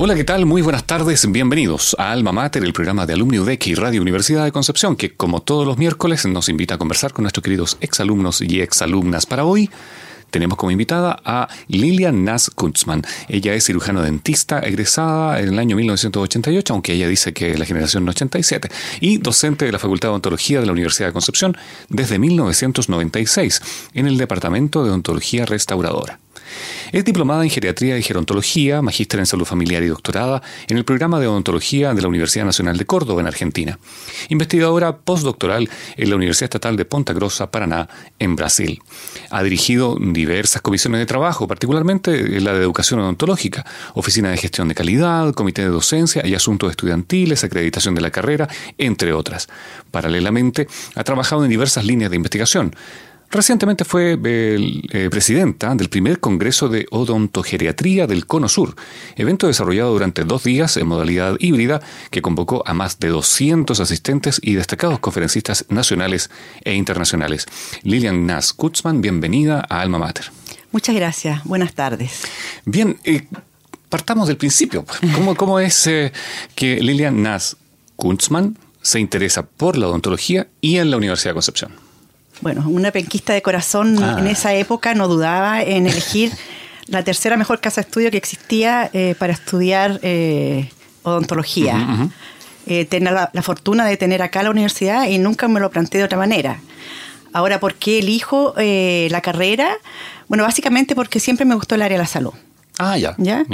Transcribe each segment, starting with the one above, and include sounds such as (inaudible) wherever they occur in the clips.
Hola, ¿qué tal? Muy buenas tardes, bienvenidos a Alma Mater, el programa de Alumni UDEC y Radio Universidad de Concepción, que como todos los miércoles nos invita a conversar con nuestros queridos exalumnos y exalumnas. Para hoy tenemos como invitada a Lilian Nas Kunzman. Ella es cirujano dentista, egresada en el año 1988, aunque ella dice que es la generación 87, y docente de la Facultad de Odontología de la Universidad de Concepción desde 1996 en el Departamento de Odontología Restauradora. Es diplomada en Geriatría y Gerontología, magíster en Salud Familiar y doctorada en el programa de Odontología de la Universidad Nacional de Córdoba, en Argentina. Investigadora postdoctoral en la Universidad Estatal de Ponta Grossa, Paraná, en Brasil. Ha dirigido diversas comisiones de trabajo, particularmente la de Educación Odontológica, Oficina de Gestión de Calidad, Comité de Docencia y Asuntos Estudiantiles, Acreditación de la Carrera, entre otras. Paralelamente, ha trabajado en diversas líneas de investigación Recientemente fue eh, presidenta del primer Congreso de Odontogeriatría del Cono Sur, evento desarrollado durante dos días en modalidad híbrida que convocó a más de 200 asistentes y destacados conferencistas nacionales e internacionales. Lilian Nas Kutzman, bienvenida a Alma Mater. Muchas gracias, buenas tardes. Bien, eh, partamos del principio. ¿Cómo, cómo es eh, que Lilian Nas Kutzman se interesa por la odontología y en la Universidad de Concepción? Bueno, una penquista de corazón en ah. esa época no dudaba en elegir (laughs) la tercera mejor casa de estudio que existía eh, para estudiar eh, odontología. Eh, tener la, fortuna de tener acá la universidad y nunca me lo planteé de otra manera. Ahora, ¿por qué elijo la carrera? Bueno, básicamente porque siempre me gustó el área de la salud. Ah, ya. ¿Ya?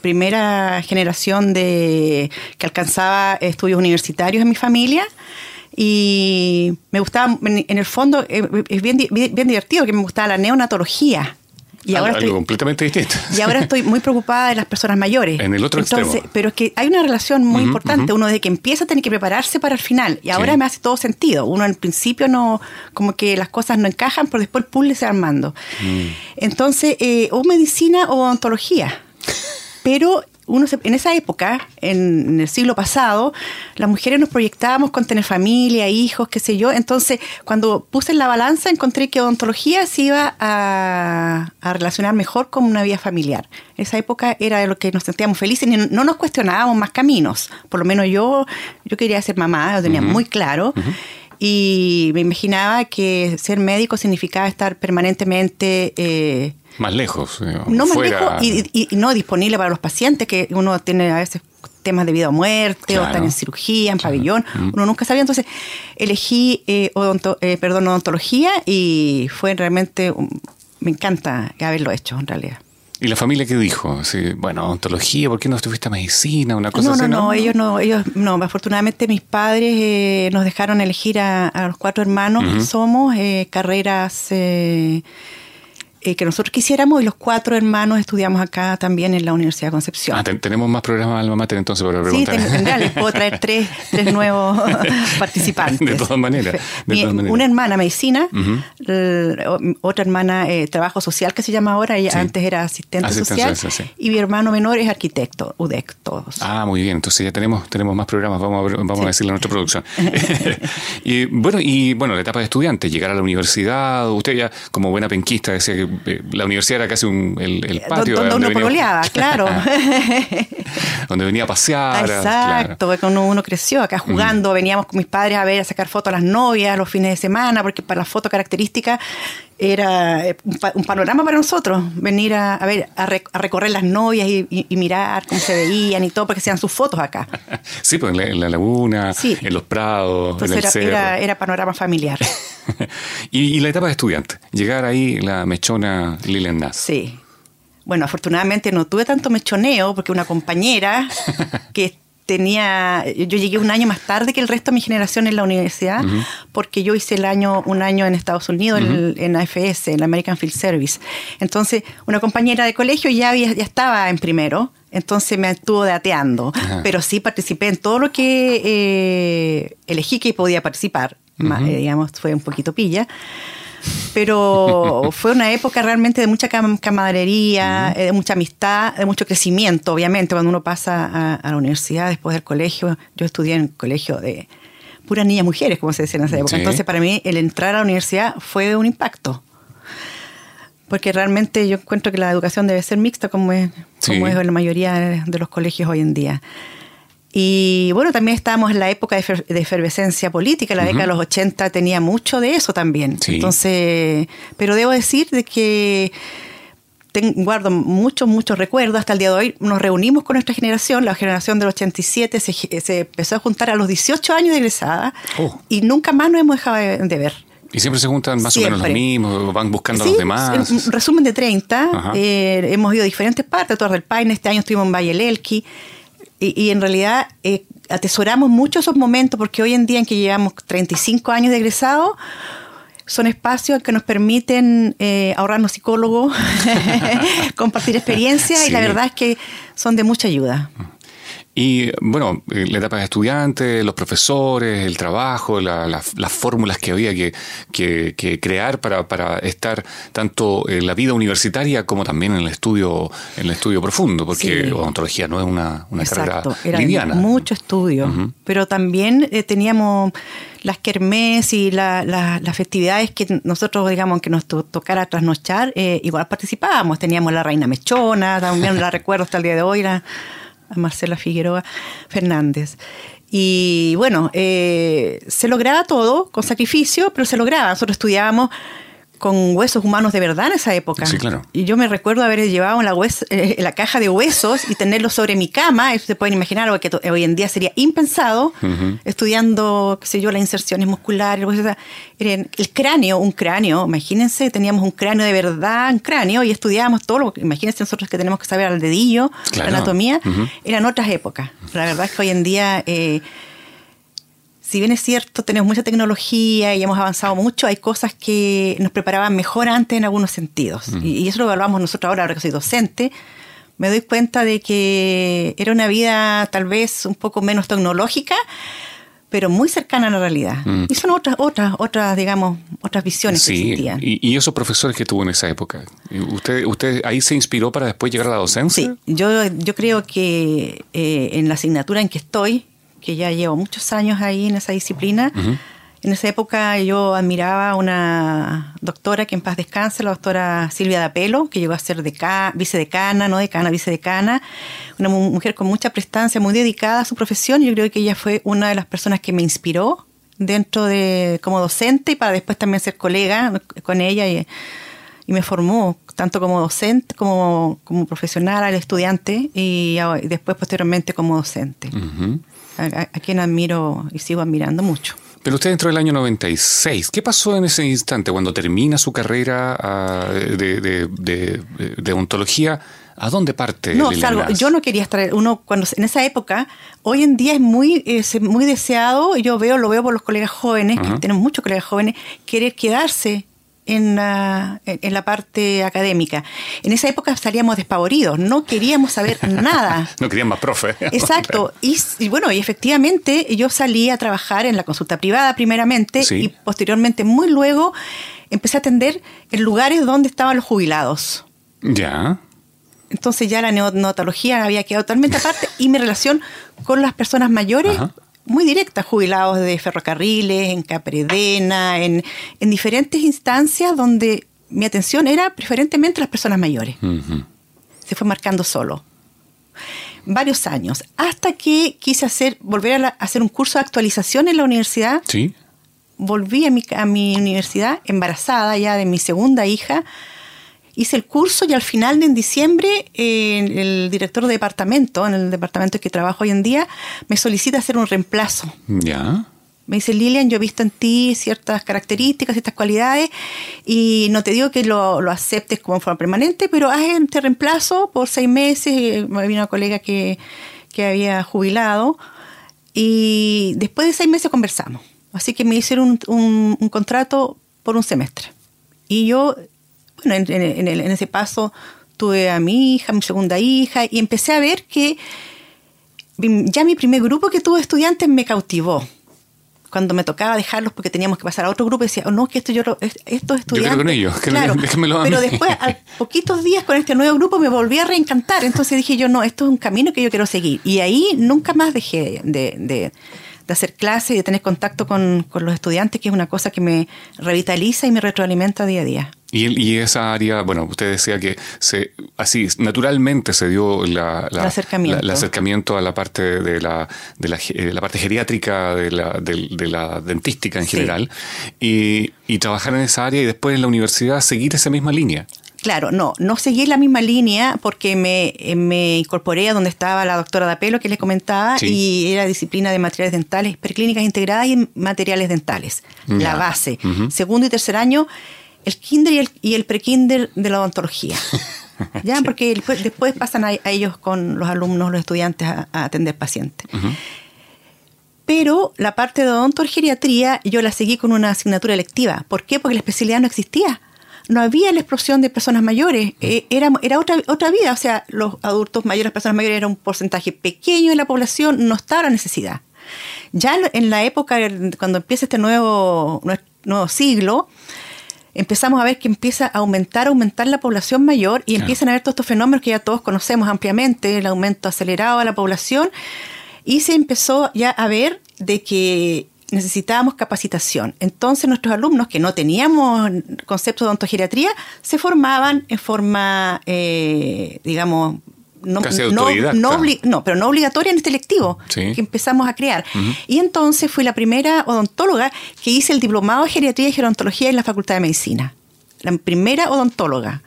primera generación de que alcanzaba estudios universitarios en mi familia y me gustaba, en el fondo, eh, es bien, bien, divertido que me gustaba la neonatología. Y ahora estoy, completamente distinto. Y ahora estoy muy preocupada de las personas mayores. En el otro Entonces, Pero es que hay una relación muy importante. Uno desde que empieza tiene que prepararse para el final. Y ahora me hace todo sentido. Uno al principio no, como que las cosas no encajan, pero después el puzzle se va armando. Mm. Entonces, eh, o medicina o odontología. Pero uno en esa época, en, el siglo pasado, las mujeres nos proyectábamos con tener familia, hijos, qué sé yo. Entonces, cuando puse en la balanza, encontré que odontología se iba a, relacionar mejor con una vida familiar. En esa época era lo que nos sentíamos felices y no nos cuestionábamos más caminos. Por lo menos yo, yo quería ser mamá, lo tenía muy claro. Y me imaginaba que ser médico significaba estar permanentemente... Eh, más lejos. no más lejos y, no disponible para los pacientes, que uno tiene a veces temas de vida o muerte, o están en cirugía, en pabellón, mm. uno nunca sabía. Entonces elegí eh, eh, perdón, odontología y fue realmente, me encanta haberlo hecho en realidad. ¿Y la familia qué dijo? bueno, odontología, ¿por qué no estuviste a medicina? Una cosa no, así, no, no, ellos no, ellos no. Afortunadamente mis padres eh, nos dejaron elegir a, los cuatro hermanos que somos carreras eh, que nosotros quisiéramos y los cuatro hermanos estudiamos acá también en la Universidad de Concepción. Ah, tenemos más programas Alma Mater entonces para preguntar. Sí, tendría, les puedo traer (laughs) tres, tres nuevos (laughs) participantes. De todas maneras. Una hermana medicina, otra hermana eh, trabajo social que se llama ahora, ella antes era asistente, social, y mi hermano menor es arquitecto, UDEC, todos. Ah, muy bien, entonces ya tenemos, tenemos más programas, vamos a, vamos a decirle a nuestra producción. (laughs) y bueno, y bueno, la etapa de estudiante, llegar a la universidad, usted ya como buena penquista decía que eh, la universidad era casi un, el, el patio. Donde, uno pololeaba, (laughs) claro. (laughs) donde venía a pasear. Exacto, cuando uno creció acá jugando, veníamos con mis padres a ver, a sacar fotos a las novias los fines de semana, porque para la foto característica era eh, un, panorama para nosotros, venir a, ver, a, recorrer las novias y, mirar cómo se veían y todo, porque sean sus fotos acá. (laughs) Sí, pues en la, laguna, en los prados, en el era, Era, panorama familiar. (laughs) y, la etapa de estudiante, llegar ahí la mechona Lilian Nass. Sí. Bueno, afortunadamente no tuve tanto mechoneo, porque una compañera (laughs) que tenía, yo llegué un año más tarde que el resto de mi generación en la universidad, porque yo hice el año, un año en Estados Unidos, en AFS, en la American Field Service. Entonces, una compañera de colegio ya, ya estaba en primero, entonces me estuvo dateando, pero sí participé en todo lo que eh, elegí que podía participar, eh, digamos, fue un poquito pilla pero (laughs) fue una época realmente de mucha camaradería, eh, de mucha amistad, de mucho crecimiento, obviamente, cuando uno pasa a, la universidad después del colegio. Yo estudié en un colegio de puras niñas mujeres, como se decía en esa época. Entonces, para mí, el entrar a la universidad fue un impacto. Porque realmente yo encuentro que la educación debe ser mixta, como es, como es en la mayoría de los colegios hoy en día. Y bueno, también estábamos en la época de, efervescencia política, la década de los 80 tenía mucho de eso también. Entonces, pero debo decir de que guardo muchos, muchos recuerdos. Hasta el día de hoy nos reunimos con nuestra generación, la generación del 87 se, se empezó a juntar a los 18 años de egresada oh. y nunca más nos hemos dejado de, ver. Y siempre se juntan más o menos los mismos, van buscando a los demás. Un resumen de 30. Eh, hemos ido a diferentes partes, Torre del Paine, este año estuvimos en Valle Elqui y, en realidad eh, atesoramos mucho esos momentos porque hoy en día en que llevamos 35 años de egresado, son espacios que nos permiten eh, ahorrarnos psicólogos, (laughs) compartir experiencias y la verdad es que son de mucha ayuda. Y bueno, la etapa de estudiantes, los profesores, el trabajo, las fórmulas que había que, crear para, estar tanto en la vida universitaria como también en el estudio, en el estudio profundo, porque odontología no es una, una carrera era liviana. Mucho estudio, pero también eh, teníamos las kermés y las festividades que nosotros, digamos, que nos tocara trasnochar, eh, igual participábamos. Teníamos la reina mechona, también la (laughs) recuerdo hasta el día de hoy. La, Marcela Figueroa Fernández. Y bueno, eh, se lograba todo con sacrificio, pero se lograba. Nosotros estudiábamos con huesos humanos de verdad en esa época. Sí, claro. Y yo me recuerdo haber llevado la, eh, la caja de huesos y tenerlos sobre mi cama. Eso se pueden imaginar, algo que hoy en día sería impensado, estudiando, qué sé yo, las inserciones musculares, el cráneo, un cráneo, imagínense, teníamos un cráneo de verdad, un cráneo, y estudiábamos todo lo que, imagínense nosotros que tenemos que saber al dedillo, la anatomía, eran otras épocas. La verdad es que hoy en día... Eh, si bien es cierto, tenemos mucha tecnología y hemos avanzado mucho, hay cosas que nos preparaban mejor antes en algunos sentidos. y, eso lo evaluamos nosotros ahora, ahora que soy docente. Me doy cuenta de que era una vida tal vez un poco menos tecnológica, pero muy cercana a la realidad. Y son otras, otras, otras, digamos, otras visiones que existían. Y, y esos profesores que tuvo en esa época, ¿usted, usted ahí se inspiró para después llegar a la docencia? Sí, yo, yo creo que eh, en la asignatura en que estoy, que ya llevo muchos años ahí en esa disciplina. En esa época yo admiraba a una doctora que en paz descanse, la doctora Silvia Dapelo, que llegó a ser vicedecana, no decana, vicedecana, una mujer con mucha prestancia, muy dedicada a su profesión. Yo creo que ella fue una de las personas que me inspiró dentro de como docente y para después también ser colega con ella y, me formó tanto como docente como, como profesional al estudiante y, después posteriormente como docente a, quien admiro y sigo admirando mucho. Pero usted entró en el año 96. ¿Qué pasó en ese instante cuando termina su carrera ah, de, ontología? ¿A dónde parte? No, salvo, yo no quería estar, uno cuando en esa época, hoy en día es muy, es muy deseado, yo veo, lo veo por los colegas jóvenes, que tenemos muchos colegas jóvenes, querer quedarse en la, en la parte académica. En esa época salíamos despavoridos, no queríamos saber (laughs) nada. no queríamos más profe. (laughs) Exacto. Y, bueno, y efectivamente yo salí a trabajar en la consulta privada primeramente y posteriormente, muy luego, empecé a atender en lugares donde estaban los jubilados. Ya. Entonces ya la neonatología había quedado totalmente aparte y mi relación con las personas mayores muy directas, jubilados de ferrocarriles, en Capredena, en, en diferentes instancias donde mi atención era preferentemente las personas mayores. Se fue marcando solo. Varios años, hasta que quise hacer, volver a, hacer un curso de actualización en la universidad. Sí. Volví a mi, a mi universidad embarazada ya de mi segunda hija hice el curso y al final, en diciembre, el director de departamento, en el departamento que trabajo hoy en día, me solicita hacer un reemplazo. Ya. Me dice, Lilian, yo he visto en ti ciertas características, ciertas cualidades, y no te digo que lo, lo aceptes como forma permanente, pero haz este reemplazo por seis meses. Me vino una colega que, que había jubilado, y después de seis meses conversamos. Así que me hicieron un, contrato por un semestre. Y yo, bueno, en, en, ese paso tuve a mi hija, mi segunda hija, y empecé a ver que ya mi primer grupo que tuve estudiantes me cautivó cuando me tocaba dejarlos porque teníamos que pasar a otro grupo, decía, oh, no, que esto yo estos estudiantes. Yo con ellos, claro, (laughs) Pero después, a (laughs) poquitos días con este nuevo grupo, me volví a reencantar. Entonces dije yo, no, esto es un camino que yo quiero seguir. Y ahí nunca más dejé de, de, hacer clases y de tener contacto con, con los estudiantes, que es una cosa que me revitaliza y me retroalimenta día a día. Y, esa área, bueno, usted decía que se, así naturalmente se dio la, el, acercamiento. a la parte de la, de la, eh, parte geriátrica, de la, de, la dentística en general, y, trabajar en esa área y después en la universidad seguir esa misma línea. Claro, no, no seguí la misma línea porque me, eh, me incorporé a donde estaba la doctora Dapelo que les comentaba y era disciplina de materiales dentales, preclínicas integradas y materiales dentales, la base. Segundo y tercer año el kinder y el, y el prekinder de la odontología. (laughs) ¿Ya? Porque después, pasan a, ellos con los alumnos, los estudiantes a, atender pacientes. Pero la parte de odontogeriatría yo la seguí con una asignatura electiva. ¿Por qué? Porque la especialidad no existía. No había la explosión de personas mayores. Eh, era, era otra, otra vida. O sea, los adultos mayores, las personas mayores, era un porcentaje pequeño de la población, no estaba la necesidad. Ya en la época, cuando empieza este nuevo, nuevo siglo, empezamos a ver que empieza a aumentar, aumentar la población mayor y empiezan a ver todos estos fenómenos que ya todos conocemos ampliamente, el aumento acelerado de la población, y se empezó ya a ver de que necesitábamos capacitación. Entonces nuestros alumnos que no teníamos concepto de ontogeriatría se formaban en forma, eh, digamos, no, no, pero no obligatoria en este lectivo que empezamos a crear. Y entonces fui la primera odontóloga que hice el diplomado de geriatría y gerontología en la Facultad de Medicina. La primera odontóloga.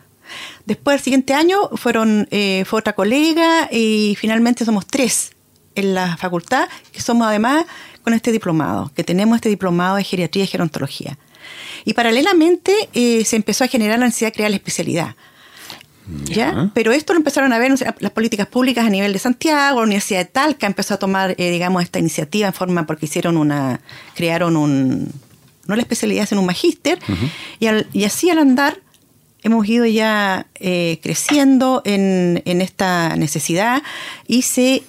Después, el siguiente año, fueron, eh, fue otra colega y finalmente somos tres en la facultad que somos además con este diplomado, que tenemos este diplomado de geriatría y gerontología. Y paralelamente eh, se empezó a generar la necesidad de crear la especialidad. ¿Ya? Pero esto lo empezaron a ver las políticas públicas a nivel de Santiago, la Universidad de Talca empezó a tomar, eh, digamos, esta iniciativa en forma porque hicieron una, crearon un, no la especialidad, sino un magíster, y, así al andar hemos ido ya eh, creciendo en, en, esta necesidad y se,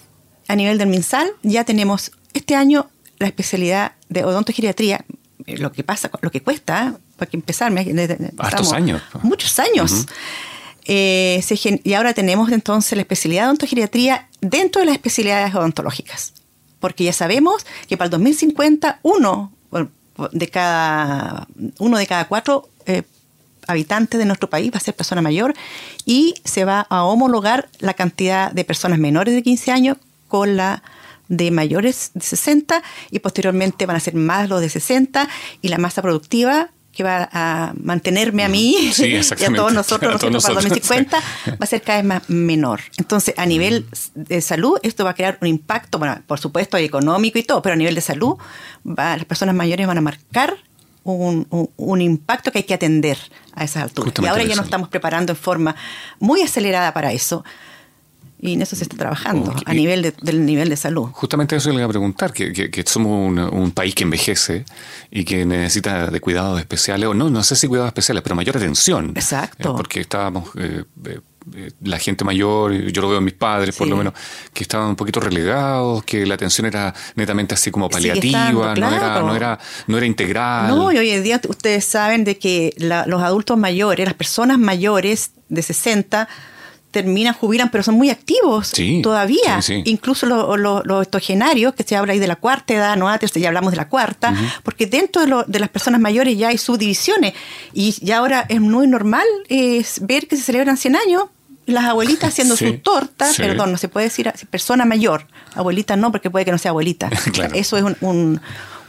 a nivel del MinSal ya tenemos este año la especialidad de odontogeriatría, eh, lo que pasa, lo que cuesta, para que empezar, años. Muchos años. Eh, y ahora tenemos entonces la especialidad de odontogeriatría dentro de las especialidades odontológicas. Porque ya sabemos que para el 2050 uno de cada, uno de cada cuatro eh, habitantes de nuestro país va a ser persona mayor y se va a homologar la cantidad de personas menores de 15 años con la de mayores de 60 y posteriormente van a ser más los de 60 y la masa productiva que va a mantenerme a mí (laughs) y a todos nosotros, (laughs) para 2050 va a ser cada vez más menor. Entonces, a nivel de salud, esto va a crear un impacto, bueno, por supuesto, económico y todo, pero a nivel de salud, las personas mayores van a marcar un, un, impacto que hay que atender a esas alturas. y ahora ya nos estamos preparando en forma muy acelerada para eso. Y en eso se está trabajando a nivel del nivel de salud. Justamente eso le iba a preguntar, que, que, somos un, país que envejece y que necesita de cuidados especiales, o no, no sé si cuidados especiales, pero mayor atención. Exacto. Eh, porque estábamos, eh, eh, la gente mayor, yo lo veo en mis padres por lo menos, que estaban un poquito relegados, que la atención era netamente así como paliativa, no, era, no, era, no era integral. No, y hoy en día ustedes saben de que los adultos mayores, las personas mayores de 60, terminan, jubilan, pero son muy activos todavía. Incluso los octogenarios, que se habla ahí de la cuarta edad, no antes ya hablamos de la cuarta, porque dentro de, de, las personas mayores ya hay subdivisiones. Y ya ahora es muy normal es ver que se celebran 100 años. Las abuelitas haciendo (laughs) su torta, perdón, no se puede decir persona mayor, abuelita no, porque puede que no sea abuelita. (laughs) Eso es un,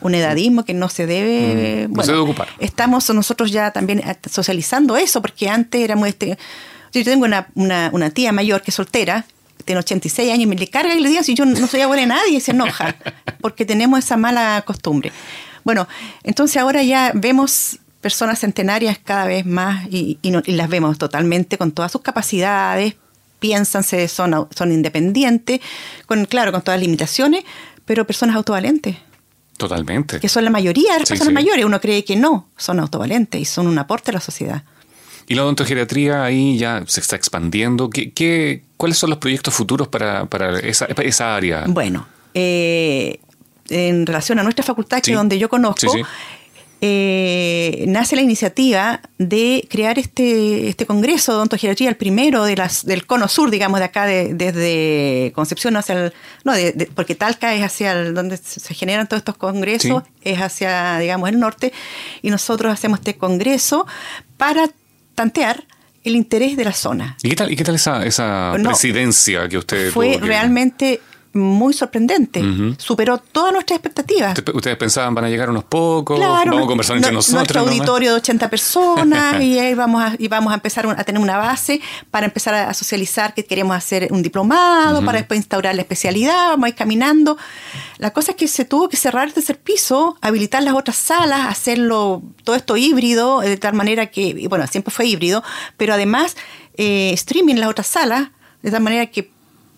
un edadismo que no se debe, no se debe ocupar. Estamos nosotros ya también socializando eso, porque antes éramos este yo tengo una, una, tía mayor que es soltera, tiene 86 años y me le carga y le digo, si yo no soy abuela de nadie, y se enoja, (laughs) porque tenemos esa mala costumbre. Bueno, entonces ahora ya vemos personas centenarias cada vez más y, las vemos totalmente con todas sus capacidades, piensan, son, son independientes, con, claro, con todas las limitaciones, pero personas autovalentes. Totalmente. Que son la mayoría de las personas mayores. Uno cree que no, son autovalentes y son un aporte a la sociedad. Y la odontogeriatría ahí ya se está expandiendo. ¿Qué, qué, cuáles son los proyectos futuros para, para esa, esa, área? Bueno, eh, en relación a nuestra facultad, que es donde yo conozco, eh, nace la iniciativa de crear este, este congreso de odontogeriatría, el primero de las, del cono sur, digamos, de acá, desde Concepción hacia el... No, porque Talca es hacia el, donde se generan todos estos congresos, es hacia, digamos, el norte, y nosotros hacemos este congreso para tantear el interés de la zona. ¿Y qué tal, y qué tal esa, esa presidencia que usted Fue realmente muy sorprendente. Superó todas nuestras expectativas. Ustedes pensaban van a llegar unos pocos, vamos a conversar entre nosotros. Nuestro auditorio de 80 personas (laughs) y ahí vamos a, y vamos a empezar a tener una base para empezar a, socializar que queremos hacer un diplomado, para después instaurar la especialidad, vamos a ir caminando. La cosa es que se tuvo que cerrar el tercer piso, habilitar las otras salas, hacerlo todo esto híbrido, de tal manera que, bueno, siempre fue híbrido, pero además eh, streaming las otras salas, de tal manera que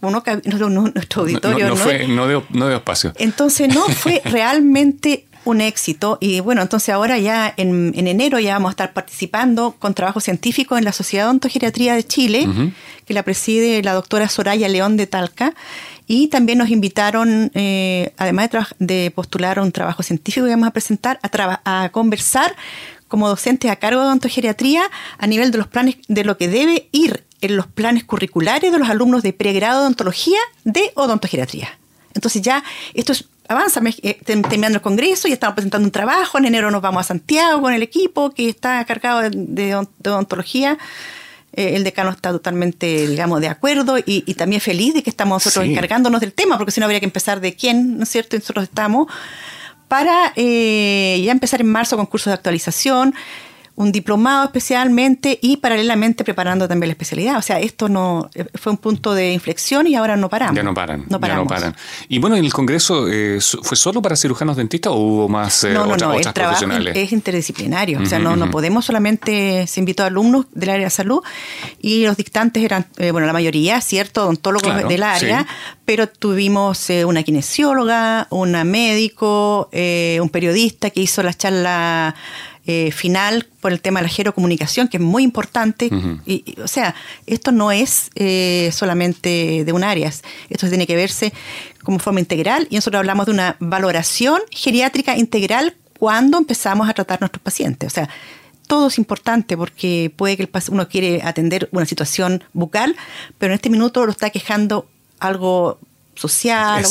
nuestro auditorio no, fue, no, dio, espacio. Entonces no fue (laughs) realmente un éxito. Y bueno, entonces ahora ya en, enero ya vamos a estar participando con trabajo científico en la Sociedad de Ontogeriatría de Chile, que la preside la doctora Soraya León de Talca, y también nos invitaron, eh, además de, postular un trabajo científico que vamos a presentar, a, a conversar como docentes a cargo de ontogeriatría a nivel de los planes de lo que debe ir en los planes curriculares de los alumnos de pregrado de odontología de odontogeriatría. Entonces ya esto es, avanza, eh, terminando el congreso y estamos presentando un trabajo, en enero nos vamos a Santiago con el equipo que está cargado de, odontología. Eh, el decano está totalmente, digamos, de acuerdo y, también feliz de que estamos nosotros encargándonos del tema, porque si no habría que empezar de quién, ¿no es cierto? Y nosotros estamos para eh, ya empezar en marzo con cursos de actualización un diplomado especialmente y paralelamente preparando también la especialidad. O sea, esto no eh, fue un punto de inflexión y ahora no paramos. Ya no paran. No, Ya no paran. Y bueno, ¿en el Congreso eh, fue solo para cirujanos dentistas o hubo más eh, no, no, no, el trabajo Es interdisciplinario. o sea, no, no podemos solamente, se invitó a alumnos del área de salud y los dictantes eran, bueno, la mayoría, cierto, odontólogos del área, pero tuvimos una kinesióloga, una médico, un periodista que hizo la charla eh, final por el tema de la gerocomunicación, que es muy importante. y, o sea, esto no es eh, solamente de un área, esto tiene que verse como forma integral y nosotros hablamos de una valoración geriátrica integral cuando empezamos a tratar a nuestros pacientes. O sea, todo es importante porque puede que el uno quiere atender una situación bucal, pero en este minuto lo está quejando algo social.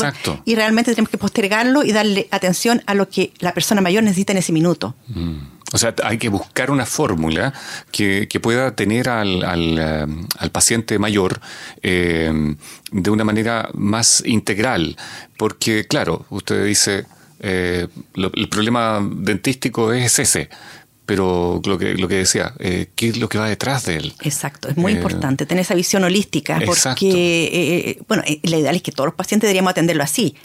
y realmente tenemos que postergarlo y darle atención a lo que la persona mayor necesita en ese minuto. Mm. O sea, hay que buscar una fórmula que, pueda tener al, eh, al, paciente mayor eh, de una manera más integral. Porque, claro, usted dice, eh, el problema dentístico es ese pero lo que, lo que decía, ¿qué es lo que va detrás de él? Exacto, es muy importante tener esa visión holística, porque, bueno, la ideal es que todos los pacientes deberíamos atenderlo así,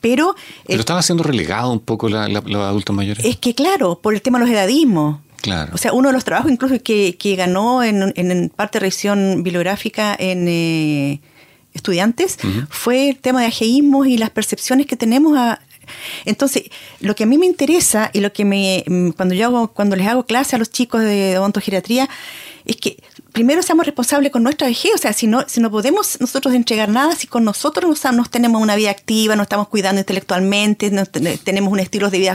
pero... Pero estaba siendo relegado un poco los adultos mayores. Es que claro, por el tema de los edadismos. Claro. O sea, uno de los trabajos incluso que, que ganó en, en, parte de revisión bibliográfica en eh, estudiantes fue el tema de ageísmos y las percepciones que tenemos a, entonces, lo que a mí me interesa y lo que me mm, cuando yo hago cuando les hago clase a los chicos de odontogeriatría es que primero seamos responsables con nuestra vejez, o sea, si no, si no podemos nosotros entregar nada, si con nosotros no, tenemos una vida activa, no estamos cuidando intelectualmente, no tenemos un estilo de vida.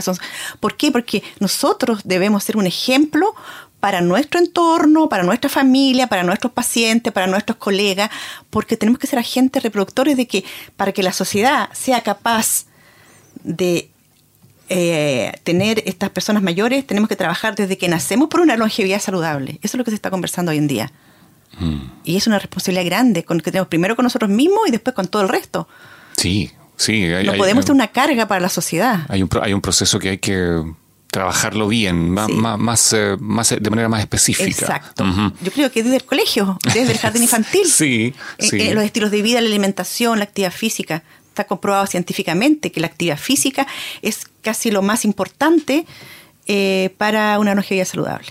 ¿Por qué? Porque nosotros debemos ser un ejemplo para nuestro entorno, para nuestra familia, para nuestros pacientes, para nuestros colegas, porque tenemos que ser agentes reproductores de que para que la sociedad sea capaz de eh, tener estas personas mayores, tenemos que trabajar desde que nacemos por una longevidad saludable. Eso es lo que se está conversando hoy en día. Mm. Y es una responsabilidad grande con que tenemos primero con nosotros mismos y después con todo el resto. Sí, sí. no podemos tener una carga para la sociedad. Hay un, hay un proceso que hay que trabajarlo bien, más, más, eh, más, de manera más específica. Exacto. Yo creo que desde el colegio, desde el jardín (laughs) infantil. sí, eh, los estilos de vida, la alimentación, la actividad física está comprobado científicamente que la actividad física es casi lo más importante eh, para una longevidad saludable.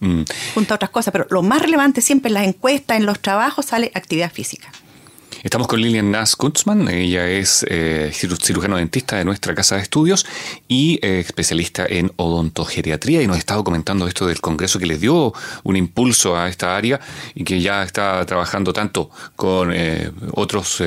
Mm. Junto a otras cosas, pero lo más relevante siempre en las encuestas, en los trabajos, sale actividad física. Estamos con Lilian Nass Kuntzman, ella es eh, cirujano dentista de nuestra casa de estudios y eh, especialista en odontogeriatría y nos ha estado comentando esto del congreso que le dio un impulso a esta área y que ya está trabajando tanto con eh, otros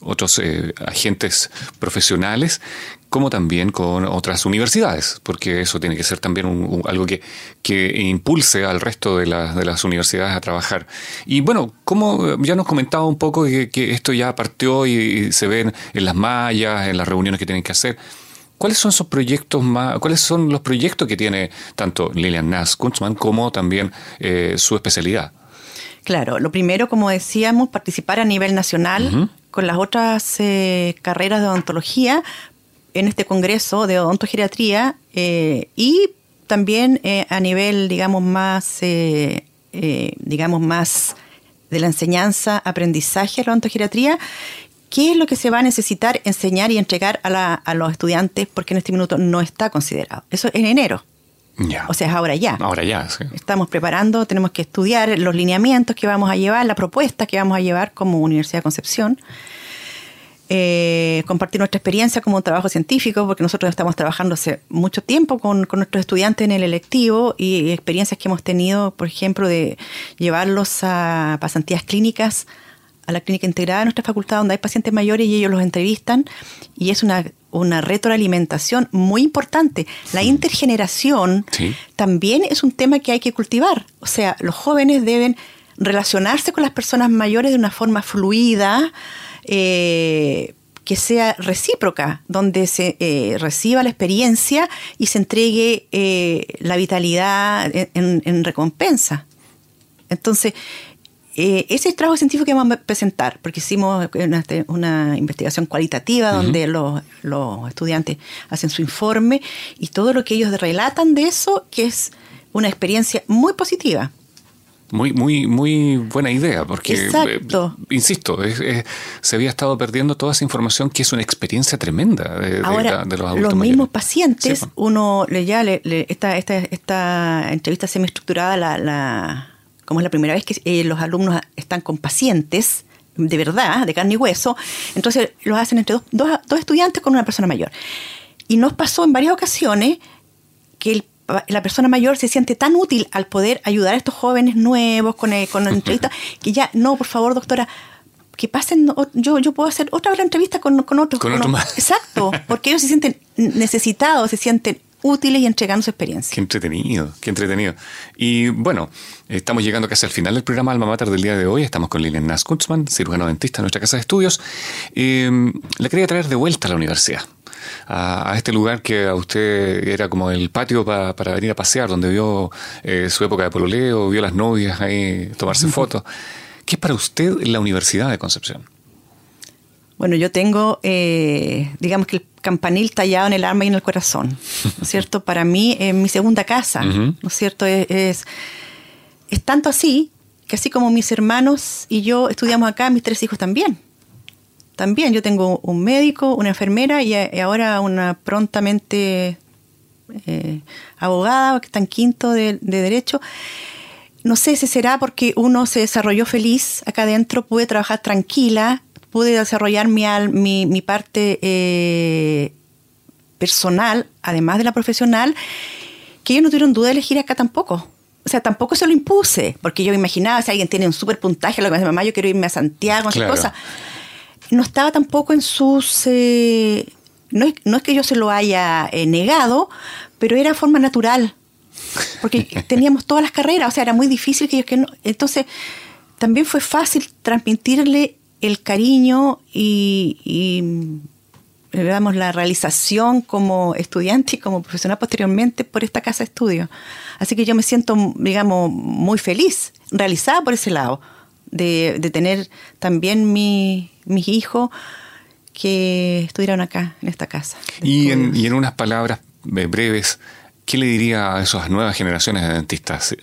otros agentes profesionales como también con otras universidades, porque eso tiene que ser también algo que, que, impulse al resto de, de, las universidades a trabajar. Y bueno, como ya nos comentaba un poco que, esto ya partió y, se ven en las mallas, en las reuniones que tienen que hacer. ¿Cuáles son esos proyectos más, cuáles son los proyectos que tiene tanto Lilian Nass Kunzman como también eh, su especialidad? Claro, lo primero, como decíamos, participar a nivel nacional con las otras eh, carreras de odontología en este congreso de odontogeriatría eh, y también eh, a nivel, digamos, más, eh, digamos, más de la enseñanza, aprendizaje de la odontogeriatría, qué es lo que se va a necesitar enseñar y entregar a, los estudiantes, porque en este minuto no está considerado. Eso es en enero. O sea, es ahora ya. Ahora ya, sí. Estamos preparando, tenemos que estudiar los lineamientos que vamos a llevar, la propuesta que vamos a llevar como Universidad de Concepción eh, compartir nuestra experiencia como un trabajo científico, porque nosotros estamos trabajando hace mucho tiempo con, nuestros estudiantes en el electivo y experiencias que hemos tenido, por ejemplo, de llevarlos a pasantías clínicas, a la clínica integrada de nuestra facultad, donde hay pacientes mayores y ellos los entrevistan, y es una, una retroalimentación muy importante. La intergeneración también es un tema que hay que cultivar, o sea, los jóvenes deben relacionarse con las personas mayores de una forma fluida, eh, que sea recíproca, donde se eh, reciba la experiencia y se entregue eh, la vitalidad en, recompensa. Entonces, ese es el trabajo científico que vamos a presentar, porque hicimos una, investigación cualitativa donde los, los, estudiantes hacen su informe y todo lo que ellos relatan de eso, que es una experiencia muy positiva. Muy, muy, muy buena idea, porque, Exacto. Eh, insisto, se había estado perdiendo toda esa información que es una experiencia tremenda de, Ahora, de, los Los mismos pacientes, uno le ya le, esta, esta, esta entrevista semiestructurada, la, la, como es la primera vez que eh, los alumnos están con pacientes, de verdad, de carne y hueso, entonces los hacen entre dos, dos estudiantes con una persona mayor. Y nos pasó en varias ocasiones que el la persona mayor se siente tan útil al poder ayudar a estos jóvenes nuevos con, el, con la (laughs) entrevista que ya, no, por favor, doctora, que pasen, yo, yo puedo hacer otra entrevista con, con otros. Con otro más. (laughs) Exacto, porque ellos se sienten necesitados, se sienten útiles y entregando su experiencia. Qué entretenido, qué entretenido. Y bueno, estamos llegando casi al final del programa Alma Mater del día de hoy. Estamos con Lilian Nass cirujano dentista en nuestra casa de estudios. Eh, le quería traer de vuelta a la universidad a, este lugar que a usted era como el patio para venir a pasear, donde vio eh, su época de pololeo, vio las novias ahí tomarse fotos. ¿Qué es para usted la Universidad de Concepción? Bueno, yo tengo, eh, digamos que el campanil tallado en el alma y en el corazón, ¿no es cierto? Para mí es mi segunda casa, ¿no es cierto? Es, es tanto así que así como mis hermanos y yo estudiamos acá, mis tres hijos también también yo tengo un médico, una enfermera y, ahora una prontamente eh, abogada que está en quinto de, Derecho. No sé si será porque uno se desarrolló feliz acá adentro, pude trabajar tranquila, pude desarrollar mi, mi, mi parte eh, personal, además de la profesional, que ellos no tuvieron duda de elegir acá tampoco. O sea, tampoco se lo impuse, porque yo me imaginaba, si alguien tiene un super puntaje, lo que me dice mamá, yo quiero irme a Santiago, claro. esas cosas no estaba tampoco en sus... Eh, no, es, no, es, que yo se lo haya eh, negado, pero era forma natural, porque (laughs) teníamos todas las carreras, o sea, era muy difícil que ellos que no... Entonces, también fue fácil transmitirle el cariño y, y digamos, la realización como estudiante y como profesional posteriormente por esta casa de estudio. Así que yo me siento, digamos, muy feliz, realizada por ese lado, de, de tener también mi, mis hijos que estuvieron acá, en esta casa. Y en, y en, unas palabras eh, breves, ¿qué le diría a esas nuevas generaciones de dentistas,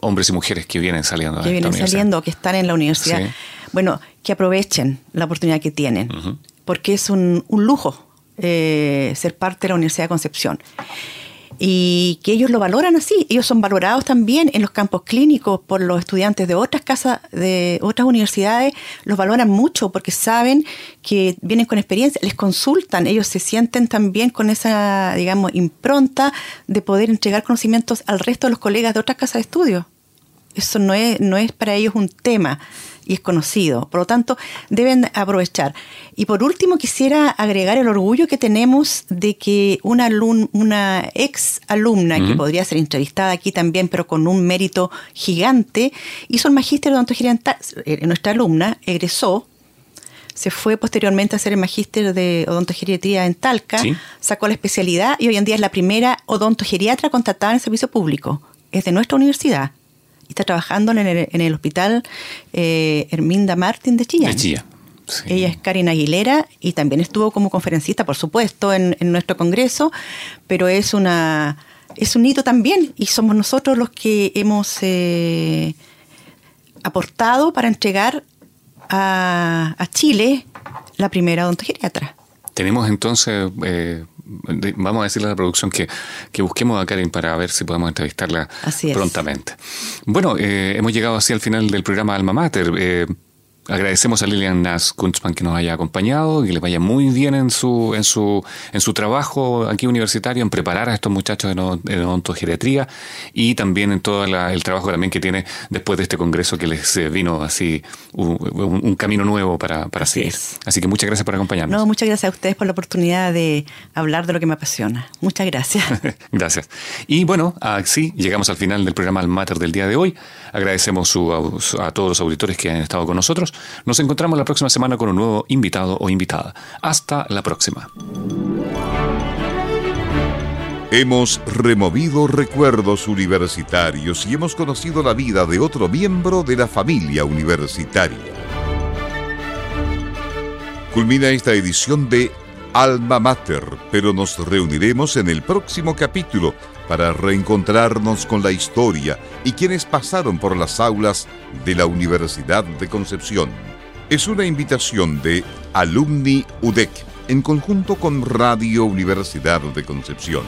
hombres y mujeres que vienen saliendo? Que vienen saliendo, que están en la universidad. Bueno, que aprovechen la oportunidad que tienen, porque es un, lujo eh, ser parte de la Universidad de Concepción. Y que ellos lo valoran así. Ellos son valorados también en los campos clínicos por los estudiantes de otras casas, de otras universidades, los valoran mucho porque saben que vienen con experiencia, les consultan, ellos se sienten también con esa, digamos, impronta de poder entregar conocimientos al resto de los colegas de otras casas de estudio. Eso no es, no es para ellos un tema y es conocido. Por lo tanto, deben aprovechar. Y por último, quisiera agregar el orgullo que tenemos de que una, una ex alumna, que podría ser entrevistada aquí también, pero con un mérito gigante, hizo el magíster de odontología eh, Nuestra alumna egresó se fue posteriormente a hacer el magíster de odontogeriatría en Talca, sacó la especialidad y hoy en día es la primera odontogeriatra contratada en el servicio público. Es de nuestra universidad y está trabajando en el, hospital eh, Herminda Martín de Chillán. Ella es Karina Aguilera y también estuvo como conferencista, por supuesto, en, nuestro congreso, pero es una es un hito también y somos nosotros los que hemos eh, aportado para entregar a, Chile la primera odontogeriatra. Tenemos entonces eh, vamos a decirle a la producción que, busquemos a Karen para ver si podemos entrevistarla prontamente. Bueno, eh, hemos llegado así al final del programa Alma Mater. Eh, Agradecemos a Lilian Nas Kunzman que nos haya acompañado, y que le vaya muy bien en su, en su, en su trabajo aquí universitario, en preparar a estos muchachos en, odontogeriatría y también en todo el trabajo también que tiene después de este congreso que les eh, vino así un, camino nuevo para, para seguir. Así que muchas gracias por acompañarnos. No, muchas gracias a ustedes por la oportunidad de hablar de lo que me apasiona. Muchas gracias. (laughs) gracias. Y bueno, así llegamos al final del programa Al Mater del día de hoy. Agradecemos a todos los auditores que han estado con nosotros. Nos encontramos la próxima semana con un nuevo invitado o invitada. Hasta la próxima. Hemos removido recuerdos universitarios y hemos conocido la vida de otro miembro de la familia universitaria. Culmina esta edición de Alma Mater, pero nos reuniremos en el próximo capítulo para reencontrarnos con la historia y quienes pasaron por las aulas de la Universidad de Concepción. Es una invitación de Alumni UDEC en conjunto con Radio Universidad de Concepción.